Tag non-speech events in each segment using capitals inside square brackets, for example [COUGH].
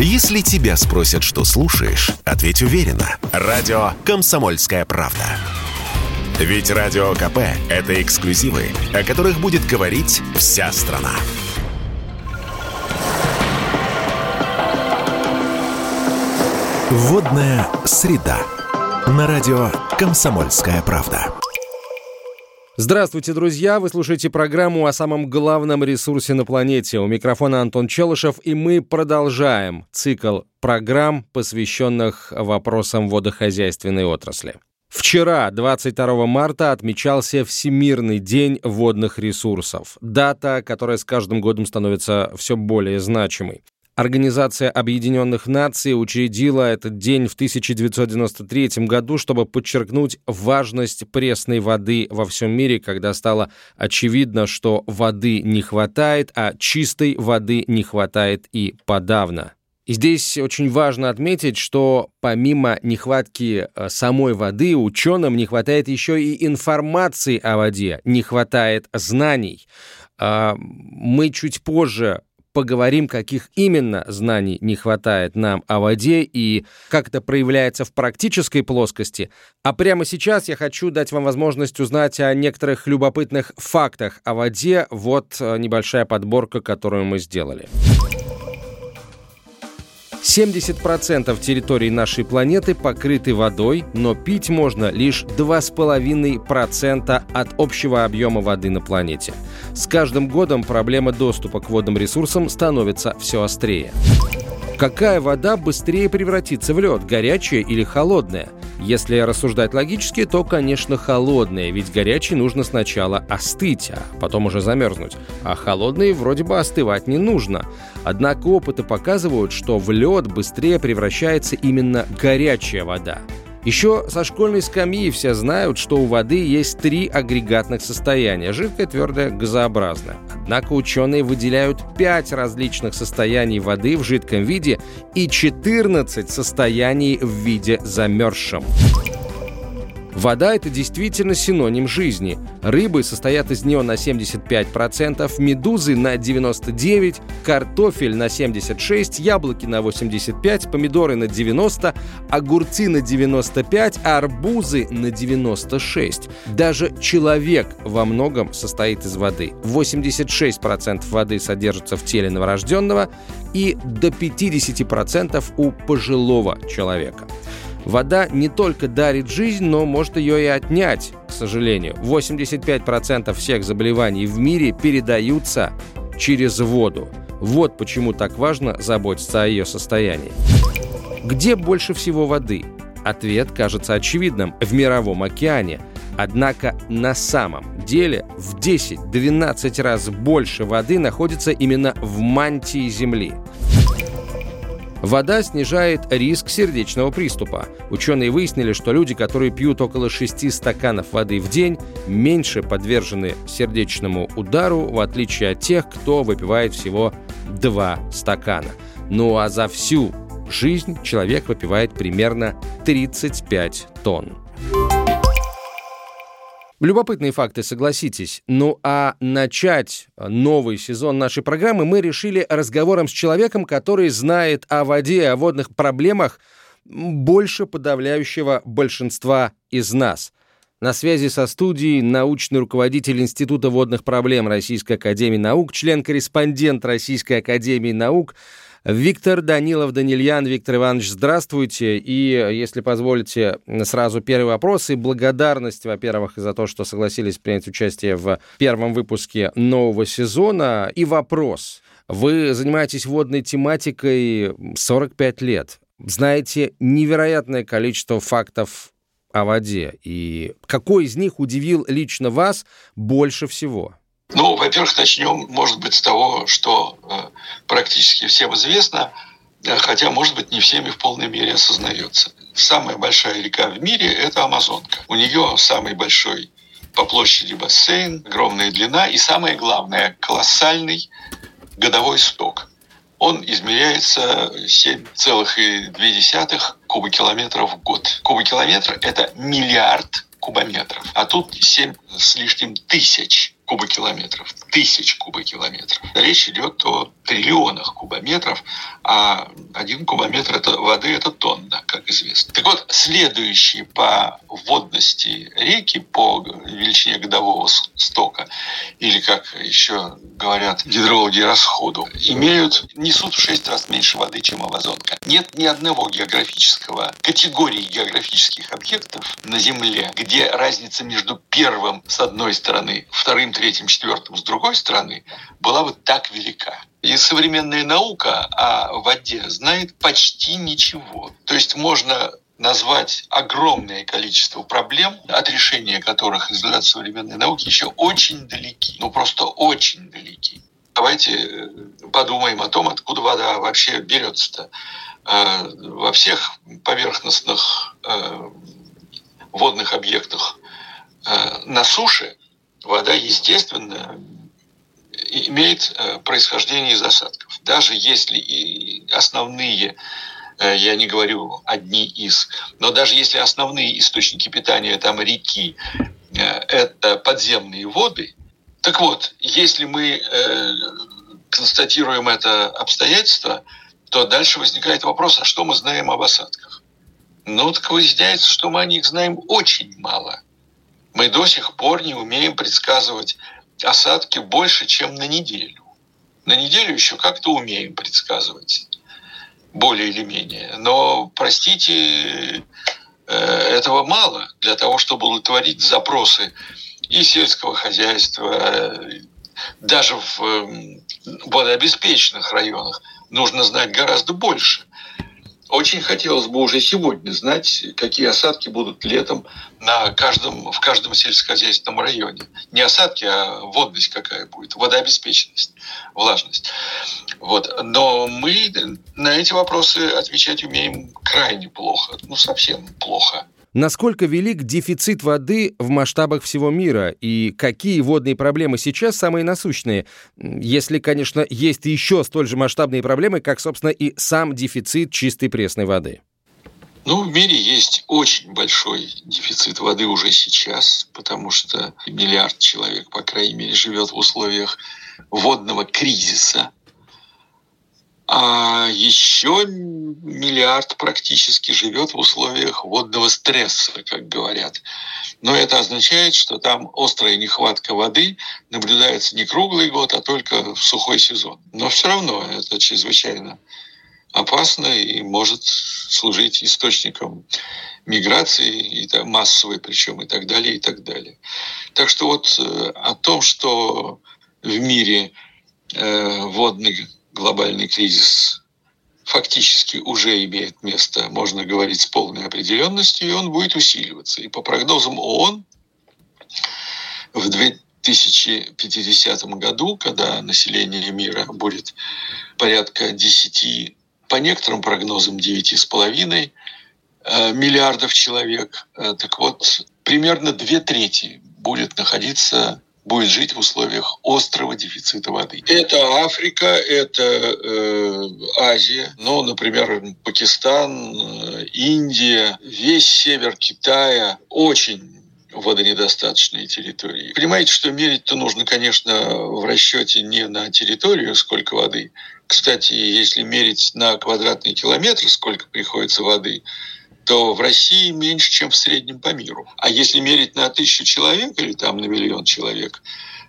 Если тебя спросят, что слушаешь, ответь уверенно. Радио «Комсомольская правда». Ведь Радио КП – это эксклюзивы, о которых будет говорить вся страна. Водная среда. На радио «Комсомольская правда». Здравствуйте, друзья! Вы слушаете программу о самом главном ресурсе на планете. У микрофона Антон Челышев, и мы продолжаем цикл программ, посвященных вопросам водохозяйственной отрасли. Вчера, 22 марта, отмечался Всемирный день водных ресурсов. Дата, которая с каждым годом становится все более значимой. Организация Объединенных Наций учредила этот день в 1993 году, чтобы подчеркнуть важность пресной воды во всем мире, когда стало очевидно, что воды не хватает, а чистой воды не хватает и подавно. И здесь очень важно отметить, что помимо нехватки э, самой воды, ученым не хватает еще и информации о воде, не хватает знаний. А, мы чуть позже поговорим, каких именно знаний не хватает нам о воде и как это проявляется в практической плоскости. А прямо сейчас я хочу дать вам возможность узнать о некоторых любопытных фактах о воде. Вот э, небольшая подборка, которую мы сделали. 70% территории нашей планеты покрыты водой, но пить можно лишь 2,5% от общего объема воды на планете. С каждым годом проблема доступа к водным ресурсам становится все острее. Какая вода быстрее превратится в лед, горячая или холодная? Если рассуждать логически, то, конечно, холодная, ведь горячий нужно сначала остыть, а потом уже замерзнуть. А холодный вроде бы остывать не нужно. Однако опыты показывают, что в лед быстрее превращается именно горячая вода. Еще со школьной скамьи все знают, что у воды есть три агрегатных состояния – жидкое, твердое, газообразное. Однако ученые выделяют пять различных состояний воды в жидком виде и 14 состояний в виде замерзшем. Вода – это действительно синоним жизни. Рыбы состоят из нее на 75%, медузы на 99%, картофель на 76%, яблоки на 85%, помидоры на 90%, огурцы на 95%, арбузы на 96%. Даже человек во многом состоит из воды. 86% воды содержится в теле новорожденного и до 50% у пожилого человека. Вода не только дарит жизнь, но может ее и отнять, к сожалению. 85% всех заболеваний в мире передаются через воду. Вот почему так важно заботиться о ее состоянии. Где больше всего воды? Ответ кажется очевидным – в Мировом океане. Однако на самом деле в 10-12 раз больше воды находится именно в мантии Земли. Вода снижает риск сердечного приступа. Ученые выяснили, что люди, которые пьют около 6 стаканов воды в день, меньше подвержены сердечному удару, в отличие от тех, кто выпивает всего 2 стакана. Ну а за всю жизнь человек выпивает примерно 35 тонн. Любопытные факты, согласитесь. Ну а начать новый сезон нашей программы мы решили разговором с человеком, который знает о воде, о водных проблемах больше подавляющего большинства из нас. На связи со студией научный руководитель Института водных проблем Российской Академии Наук, член-корреспондент Российской Академии Наук – Виктор Данилов Данильян. Виктор Иванович, здравствуйте. И, если позволите, сразу первый вопрос. И благодарность, во-первых, за то, что согласились принять участие в первом выпуске нового сезона. И вопрос. Вы занимаетесь водной тематикой 45 лет. Знаете невероятное количество фактов о воде. И какой из них удивил лично вас больше всего? Ну, во-первых, начнем, может быть, с того, что э, практически всем известно, э, хотя, может быть, не всеми в полной мере осознается. Самая большая река в мире – это Амазонка. У нее самый большой по площади бассейн, огромная длина и, самое главное, колоссальный годовой сток. Он измеряется 7,2 кубокилометров в год. Кубокилометр – это миллиард кубометров, а тут 7 с лишним тысяч кубокилометров, тысяч кубокилометров. Речь идет о триллионах кубометров, а один кубометр это, воды – это тонна, как известно. Так вот, следующие по водности реки, по величине годового стока, или, как еще говорят гидрологи, расходу, имеют, несут в шесть раз меньше воды, чем Амазонка. Нет ни одного географического, категории географических объектов на Земле, где разница между первым с одной стороны, вторым, третьим, четвертым с другой стороны была бы так велика. И современная наука о воде знает почти ничего. То есть можно назвать огромное количество проблем, от решения которых результаты современной науки еще очень далеки. Ну, просто очень далеки. Давайте э, подумаем о том, откуда вода вообще берется-то. Э, во всех поверхностных э, водных объектах на суше вода, естественно, имеет э, происхождение из осадков. Даже если и основные, э, я не говорю одни из, но даже если основные источники питания там реки э, это подземные воды, так вот, если мы констатируем это обстоятельство, то дальше возникает вопрос, а что мы знаем об осадках? Ну, так выясняется, что мы о них знаем очень мало. Мы до сих пор не умеем предсказывать осадки больше, чем на неделю. На неделю еще как-то умеем предсказывать, более или менее. Но, простите, э, этого мало для того, чтобы удовлетворить запросы и сельского хозяйства, даже в эм, водообеспеченных районах нужно знать гораздо больше. Очень хотелось бы уже сегодня знать, какие осадки будут летом на каждом, в каждом сельскохозяйственном районе. Не осадки, а водность какая будет, водообеспеченность, влажность. Вот. Но мы на эти вопросы отвечать умеем крайне плохо, ну совсем плохо. Насколько велик дефицит воды в масштабах всего мира и какие водные проблемы сейчас самые насущные, если, конечно, есть еще столь же масштабные проблемы, как, собственно, и сам дефицит чистой пресной воды? Ну, в мире есть очень большой дефицит воды уже сейчас, потому что миллиард человек, по крайней мере, живет в условиях водного кризиса. А еще миллиард практически живет в условиях водного стресса, как говорят. Но это означает, что там острая нехватка воды наблюдается не круглый год, а только в сухой сезон. Но все равно это чрезвычайно опасно и может служить источником миграции, и массовой причем, и так далее, и так далее. Так что вот э, о том, что в мире э, водный глобальный кризис фактически уже имеет место, можно говорить с полной определенностью, и он будет усиливаться. И по прогнозам ООН в 2050 году, когда население мира будет порядка 10, по некоторым прогнозам 9,5 э, миллиардов человек, э, так вот, примерно две трети будет находиться будет жить в условиях острого дефицита воды. Это Африка, это э, Азия, ну, например, Пакистан, э, Индия, весь север Китая очень водонедостаточные территории. Понимаете, что мерить-то нужно, конечно, в расчете не на территорию, сколько воды. Кстати, если мерить на квадратный километр, сколько приходится воды, то в России меньше, чем в среднем по миру. А если мерить на тысячу человек или там на миллион человек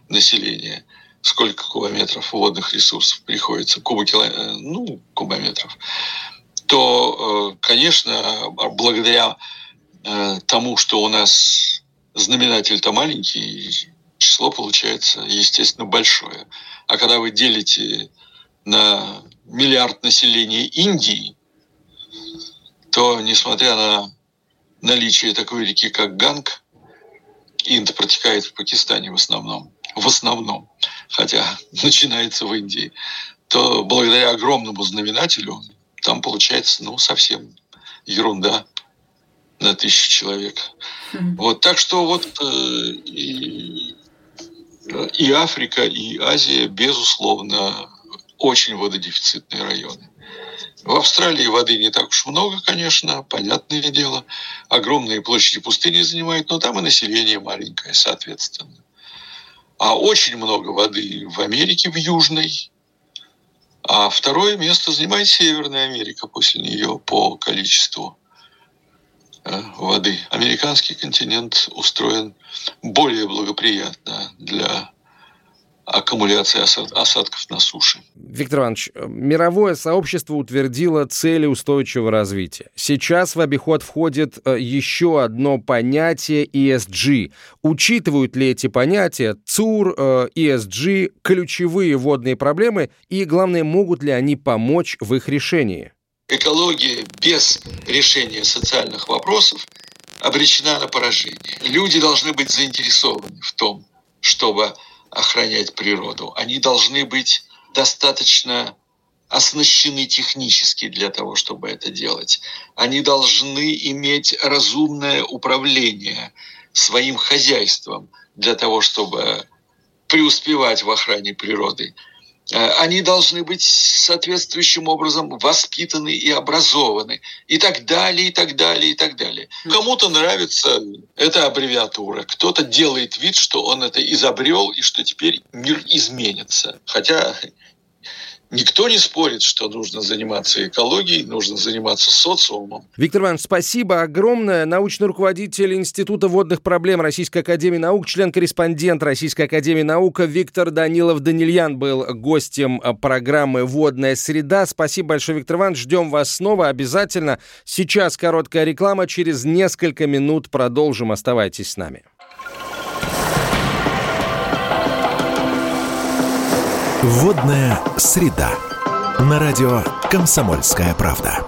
населения, сколько кубометров водных ресурсов приходится, кубокило... Э, ну, кубометров, то, э, конечно, благодаря э, тому, что у нас знаменатель-то маленький, число получается, естественно, большое. А когда вы делите на миллиард населения Индии, то, несмотря на наличие такой реки, как Ганг, Инд протекает в Пакистане в основном, в основном, хотя [LAUGHS] начинается в Индии, то благодаря огромному знаменателю там получается, ну, совсем ерунда на тысячу человек. Mm-hmm. Вот, так что вот э, и, и Африка, и Азия, безусловно, очень вододефицитные районы. В Австралии воды не так уж много, конечно, понятное дело. Огромные площади пустыни занимают, но там и население маленькое, соответственно. а очень много воды в Америке, в Южной. А второе место занимает Северная Америка после нее по количеству э, воды. Американский континент устроен более благоприятно для аккумуляции осадков на суше. Виктор Иванович, мировое сообщество утвердило цели устойчивого развития. Сейчас в обиход входит э, еще одно понятие ESG. Учитывают ли эти понятия ЦУР, ESG, э, ключевые водные проблемы и, главное, могут ли они помочь в их решении? Экология без решения социальных вопросов обречена на поражение. Люди должны быть заинтересованы в том, чтобы охранять природу. Они должны быть достаточно оснащены технически для того, чтобы это делать. Они должны иметь разумное управление своим хозяйством для того, чтобы преуспевать в охране природы. Э, они должны быть соответствующим образом воспитаны и образованы, и так далее, и так далее, и так далее. Кому-то нравится эта аббревиатура, кто-то делает вид, что он это изобрел, и что теперь мир изменится. Хотя Никто не спорит, что нужно заниматься экологией, нужно заниматься социумом. Виктор Иванович, спасибо огромное. Научный руководитель Института водных проблем Российской Академии Наук, член-корреспондент Российской Академии Наук Виктор Данилов-Данильян был гостем программы «Водная среда». Спасибо большое, Виктор Иванович. Ждем вас снова обязательно. Сейчас короткая реклама. Через несколько минут продолжим. Оставайтесь с нами. Водная среда. На радио «Комсомольская правда».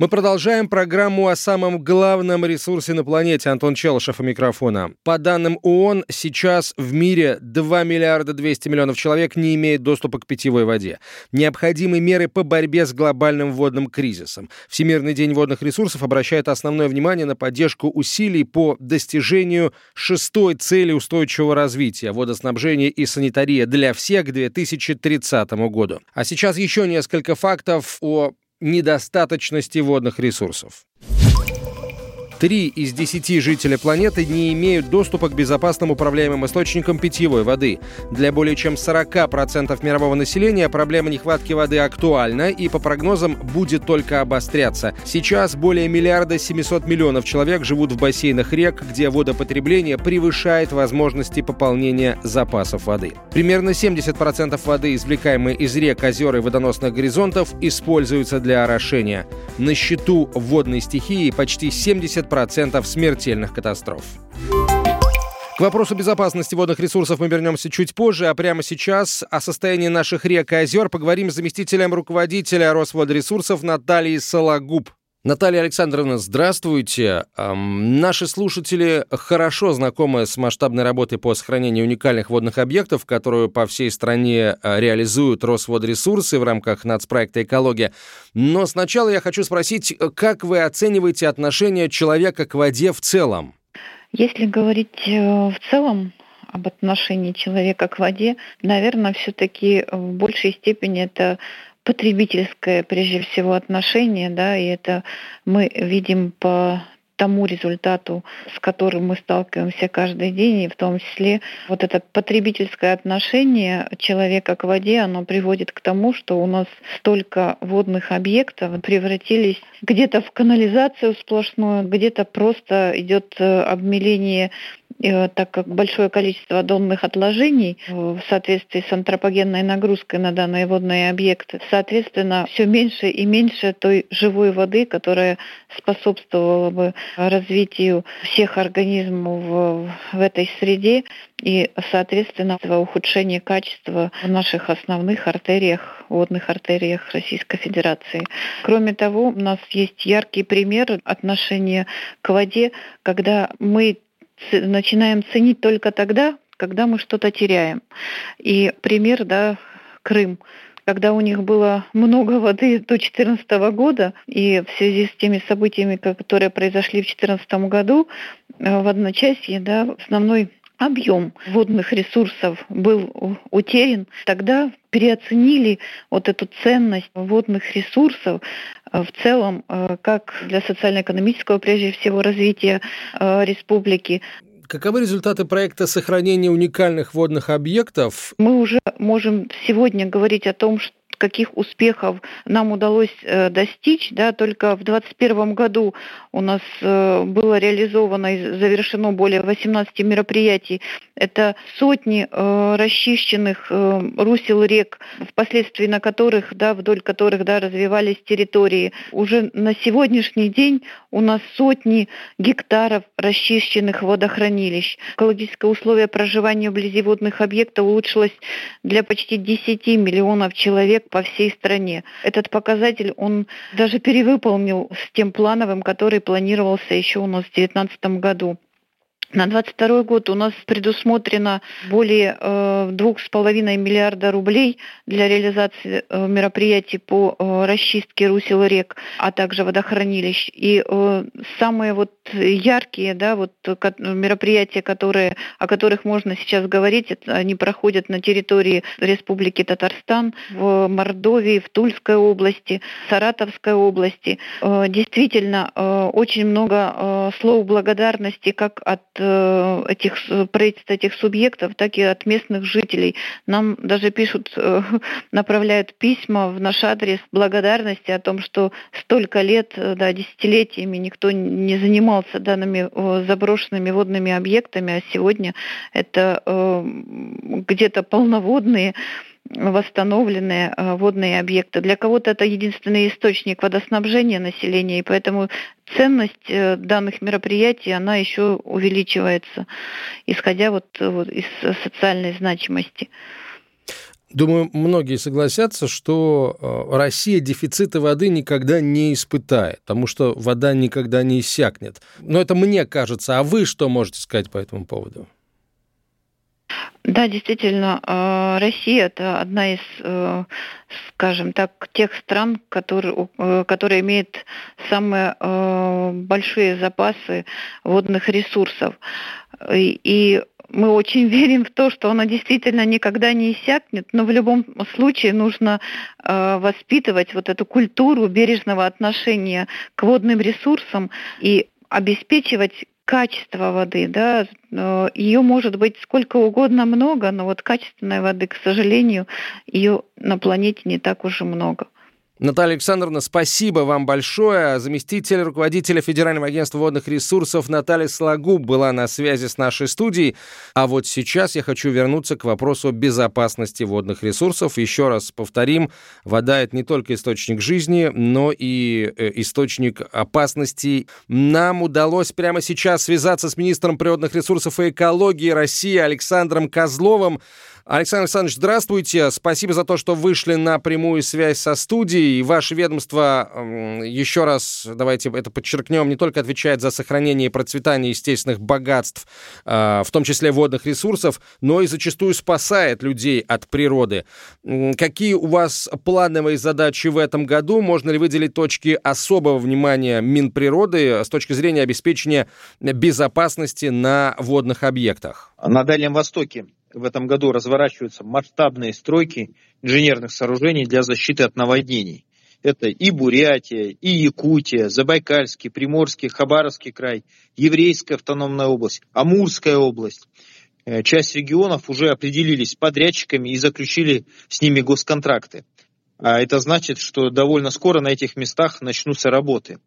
Мы продолжаем программу о самом главном ресурсе на планете. Антон Челышев у микрофона. По данным ООН, сейчас в мире 2 миллиарда 200 миллионов человек не имеют доступа к питьевой воде. Необходимы меры по борьбе с глобальным водным кризисом. Всемирный день водных ресурсов обращает основное внимание на поддержку усилий по достижению шестой цели устойчивого развития – водоснабжение и санитария для всех к 2030 году. А сейчас еще несколько фактов о недостаточности водных ресурсов. Три из десяти жителей планеты не имеют доступа к безопасным управляемым источникам питьевой воды. Для более чем 40% мирового населения проблема нехватки воды актуальна и, по прогнозам, будет только обостряться. Сейчас более миллиарда 700 миллионов человек живут в бассейнах рек, где водопотребление превышает возможности пополнения запасов воды. Примерно 70% воды, извлекаемой из рек, озер и водоносных горизонтов, используются для орошения. На счету водной стихии почти 70 70% смертельных катастроф. К вопросу безопасности водных ресурсов мы вернемся чуть позже, а прямо сейчас о состоянии наших рек и озер поговорим с заместителем руководителя Росводресурсов Натальей Сологуб. Наталья Александровна, здравствуйте. Наши слушатели хорошо знакомы с масштабной работой по сохранению уникальных водных объектов, которую по всей стране э, реализуют Росводресурсы в рамках нацпроекта «Экология». Но сначала я хочу спросить, как вы оцениваете отношение человека к воде в целом? Если говорить э, в целом об отношении человека к воде, наверное, все-таки в большей степени это потребительское, прежде всего, отношение, да, и это мы видим по тому результату, с которым мы сталкиваемся каждый день, и в том числе вот это потребительское отношение человека к воде, оно приводит к тому, что у нас столько водных объектов превратились где-то в канализацию сплошную, где-то просто идет э, обмеление так как большое количество донных отложений в соответствии с антропогенной нагрузкой на данные водные объекты, соответственно, все меньше и меньше той живой воды, которая способствовала бы развитию всех организмов в этой среде и, соответственно, ухудшение качества в наших основных артериях, водных артериях Российской Федерации. Кроме того, у нас есть яркий пример отношения к воде, когда мы начинаем ценить только тогда, когда мы что-то теряем. И пример, да, Крым когда у них было много воды до 2014 года, и в связи с теми событиями, которые произошли в 2014 году, э, в одночасье да, основной объем водных ресурсов был утерян, тогда переоценили вот эту ценность водных ресурсов э, в целом, э, как для социально-экономического, прежде всего, развития республики, Каковы результаты проекта сохранения уникальных водных объектов? Мы уже можем сегодня говорить о том, что каких успехов нам удалось э, достичь. Да, только в 2021 году у нас э, было реализовано и завершено более 18 мероприятий. Это сотни э, расчищенных русел рек, впоследствии на которых, да, вдоль которых да, развивались территории. Уже на сегодняшний день у нас сотни гектаров расчищенных водохранилищ. Экологическое условие проживания вблизи водных объектов улучшилось для почти 10 миллионов человек по всей стране. Этот показатель он даже перевыполнил с тем плановым, который планировался еще у нас в 2019 году. На 2022 год у нас предусмотрено более э, двух с половиной миллиарда рублей для реализации э, мероприятий по э, расчистке русел рек, а также водохранилищ. И самые вот яркие да, вот мероприятия, которые, о которых можно сейчас говорить, они проходят на территории Республики Татарстан, в Мордовии, в Тульской области, Саратовской области. Действительно, очень много слов благодарности как от этих правительства этих субъектов, так и от местных жителей. Нам даже пишут, э, [LAUGHS] направляют письма в наш адрес благодарности о том, что столько лет, э, да, десятилетиями никто не занимался данными заброшенными водными объектами, а сегодня это где-то полноводные восстановленные э, водные объекты. Для кого-то это единственный источник водоснабжения населения, и поэтому ценность э, данных мероприятий, она еще увеличивается, исходя вот, вот из социальной значимости. Думаю, многие согласятся, что э, Россия дефицита воды никогда не испытает, потому что вода никогда не иссякнет. Но это мне кажется. А вы что можете сказать по этому поводу? Да, действительно, э, Россия это одна из, э, скажем так, тех стран, которые, э, которые имеет самые большие запасы водных ресурсов. И мы очень [LAUGHS] верим в то, что она действительно никогда не иссякнет, но в любом случае нужно воспитывать вот эту культуру бережного отношения к водным ресурсам и обеспечивать качество воды, да, ее может быть сколько угодно много, но вот качественной воды, к сожалению, ее на планете не так уж и много. Наталья Александровна, спасибо вам большое. Заместитель руководителя Федерального агентства водных ресурсов Наталья Слагуб была на связи с нашей студией. А вот сейчас я хочу вернуться к вопросу безопасности водных ресурсов. Еще раз повторим, вода — это не только источник жизни, но и э, источник опасностей. Нам удалось прямо сейчас связаться с министром природных ресурсов и экологии России Александром Козловым. Александр Александрович, здравствуйте. Спасибо за то, что вышли на прямую связь со студией. Ваше ведомство, еще раз, давайте это подчеркнем, не только отвечает за сохранение и процветание естественных богатств, а, в том числе водных ресурсов, но и зачастую спасает людей от природы. Какие у вас плановые задачи в этом году? Можно ли выделить точки особого внимания Минприроды с точки зрения обеспечения безопасности на водных объектах? На Дальнем Востоке в этом году разворачиваются масштабные стройки инженерных сооружений для защиты от наводнений. Это и Бурятия, и Якутия, Забайкальский, Приморский, Хабаровский край, Еврейская автономная область, Амурская область. Э, часть регионов уже определились с подрядчиками и заключили с ними госконтракты. А это значит, что довольно скоро на этих местах начнутся работы.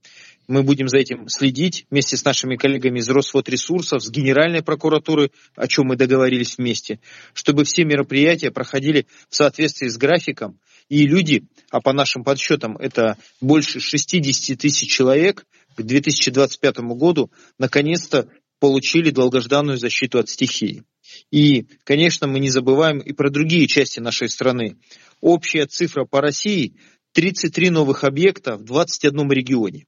Мы будем за этим следить вместе с нашими коллегами из Росводресурсов, с Генеральной прокуратуры, о чем мы договорились вместе, чтобы все мероприятия проходили в соответствии с графиком. И люди, а по нашим подсчетам это больше 60 тысяч человек, к 2025 году наконец-то получили долгожданную защиту от стихии. И, конечно, мы не забываем и про другие части нашей страны. Общая цифра по России 33 новых объекта в 21 регионе.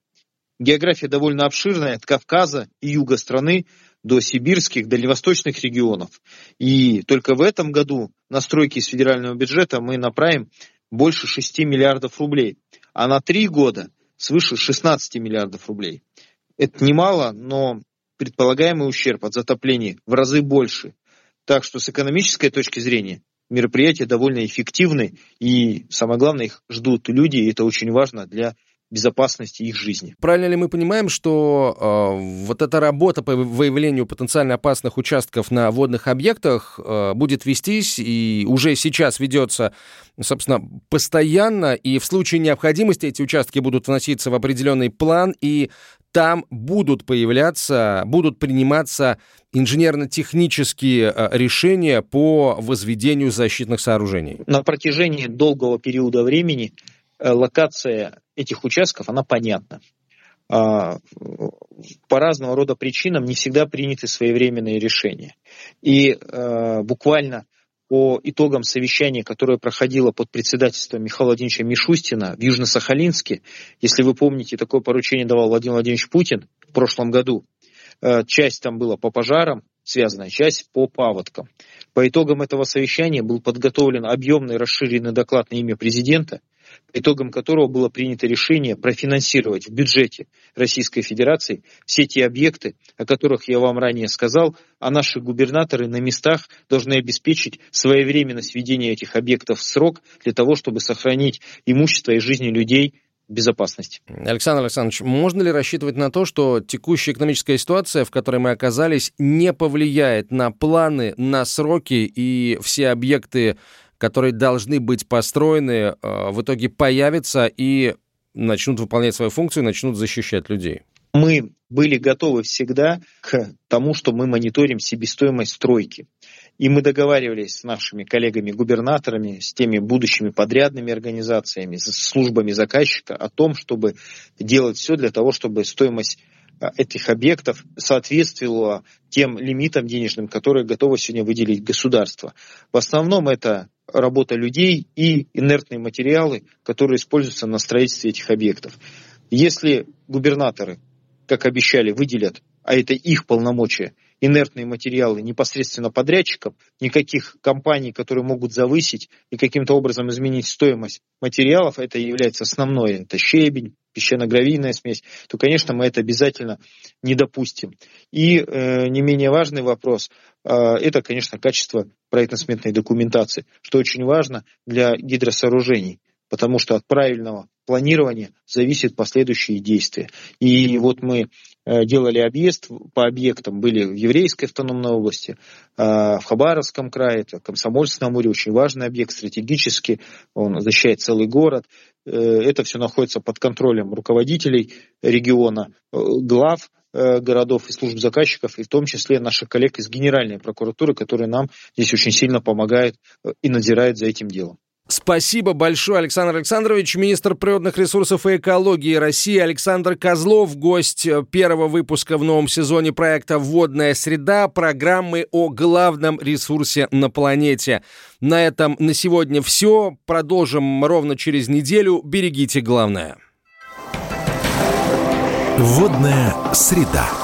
География довольно обширная, от Кавказа и юга страны до сибирских, дальневосточных регионов. И только в этом году на стройки из федерального бюджета мы направим больше 6 миллиардов рублей, а на три года свыше 16 миллиардов рублей. Это немало, но предполагаемый ущерб от затопления в разы больше. Так что с экономической точки зрения мероприятия довольно эффективны, и самое главное, их ждут люди, и это очень важно для безопасности их жизни. Правильно ли мы понимаем, что э, вот эта работа по выявлению потенциально опасных участков на водных объектах э, будет вестись и уже сейчас ведется, собственно, постоянно, и в случае необходимости эти участки будут вноситься в определенный план, и там будут появляться, будут приниматься инженерно-технические э, решения по возведению защитных сооружений? На протяжении долгого периода времени Э, локация этих участков, она понятна. А, по разного рода причинам не всегда приняты своевременные решения. И э, буквально по итогам совещания, которое проходило под председательством Михаила Владимировича Мишустина в Южно-Сахалинске, если вы помните, такое поручение давал Владимир Владимирович Путин в прошлом году, э, часть там была по пожарам, связанная часть по паводкам. По итогам этого совещания был подготовлен объемный расширенный доклад на имя президента – итогом которого было принято решение профинансировать в бюджете Российской Федерации все те объекты, о которых я вам ранее сказал, а наши губернаторы на местах должны обеспечить своевременность введения этих объектов в срок для того, чтобы сохранить имущество и жизни людей безопасность. Александр Александрович, можно ли рассчитывать на то, что текущая экономическая ситуация, в которой мы оказались, не повлияет на планы, на сроки и все объекты которые должны быть построены, э, в итоге появятся и начнут выполнять свою функцию, начнут защищать людей? Мы были готовы всегда к тому, что мы мониторим себестоимость стройки. И мы договаривались с нашими коллегами-губернаторами, с теми будущими подрядными организациями, с службами заказчика о том, чтобы делать все для того, чтобы стоимость э, этих объектов соответствовала тем лимитам денежным, которые готово сегодня выделить государство. В основном это работа людей и инертные материалы, которые используются на строительстве этих объектов. Если губернаторы, как обещали, выделят, а это их полномочия, инертные материалы непосредственно подрядчикам, никаких компаний, которые могут завысить и каким-то образом изменить стоимость материалов, это является основное, это щебень, песчано-гравийная смесь, то, конечно, мы это обязательно не допустим. И э, не менее важный вопрос, э, это, конечно, качество проектно-сметной документации, что очень важно для гидросооружений потому что от правильного планирования зависят последующие действия. И вот мы э, делали объезд по объектам, были в Еврейской автономной области, э, в Хабаровском крае, это Комсомольск на Амуре, очень важный объект стратегически, он защищает целый город. Э, это все находится под контролем руководителей региона, глав городов и служб заказчиков, и в том числе наших коллег из Генеральной прокуратуры, которые нам здесь очень сильно помогают и надзирают за этим делом. Спасибо большое, Александр Александрович. Министр природных ресурсов и экологии России Александр Козлов, гость первого выпуска в новом сезоне проекта «Водная среда» программы о главном ресурсе на планете. На этом на сегодня все. Продолжим ровно через неделю. Берегите главное. «Водная среда».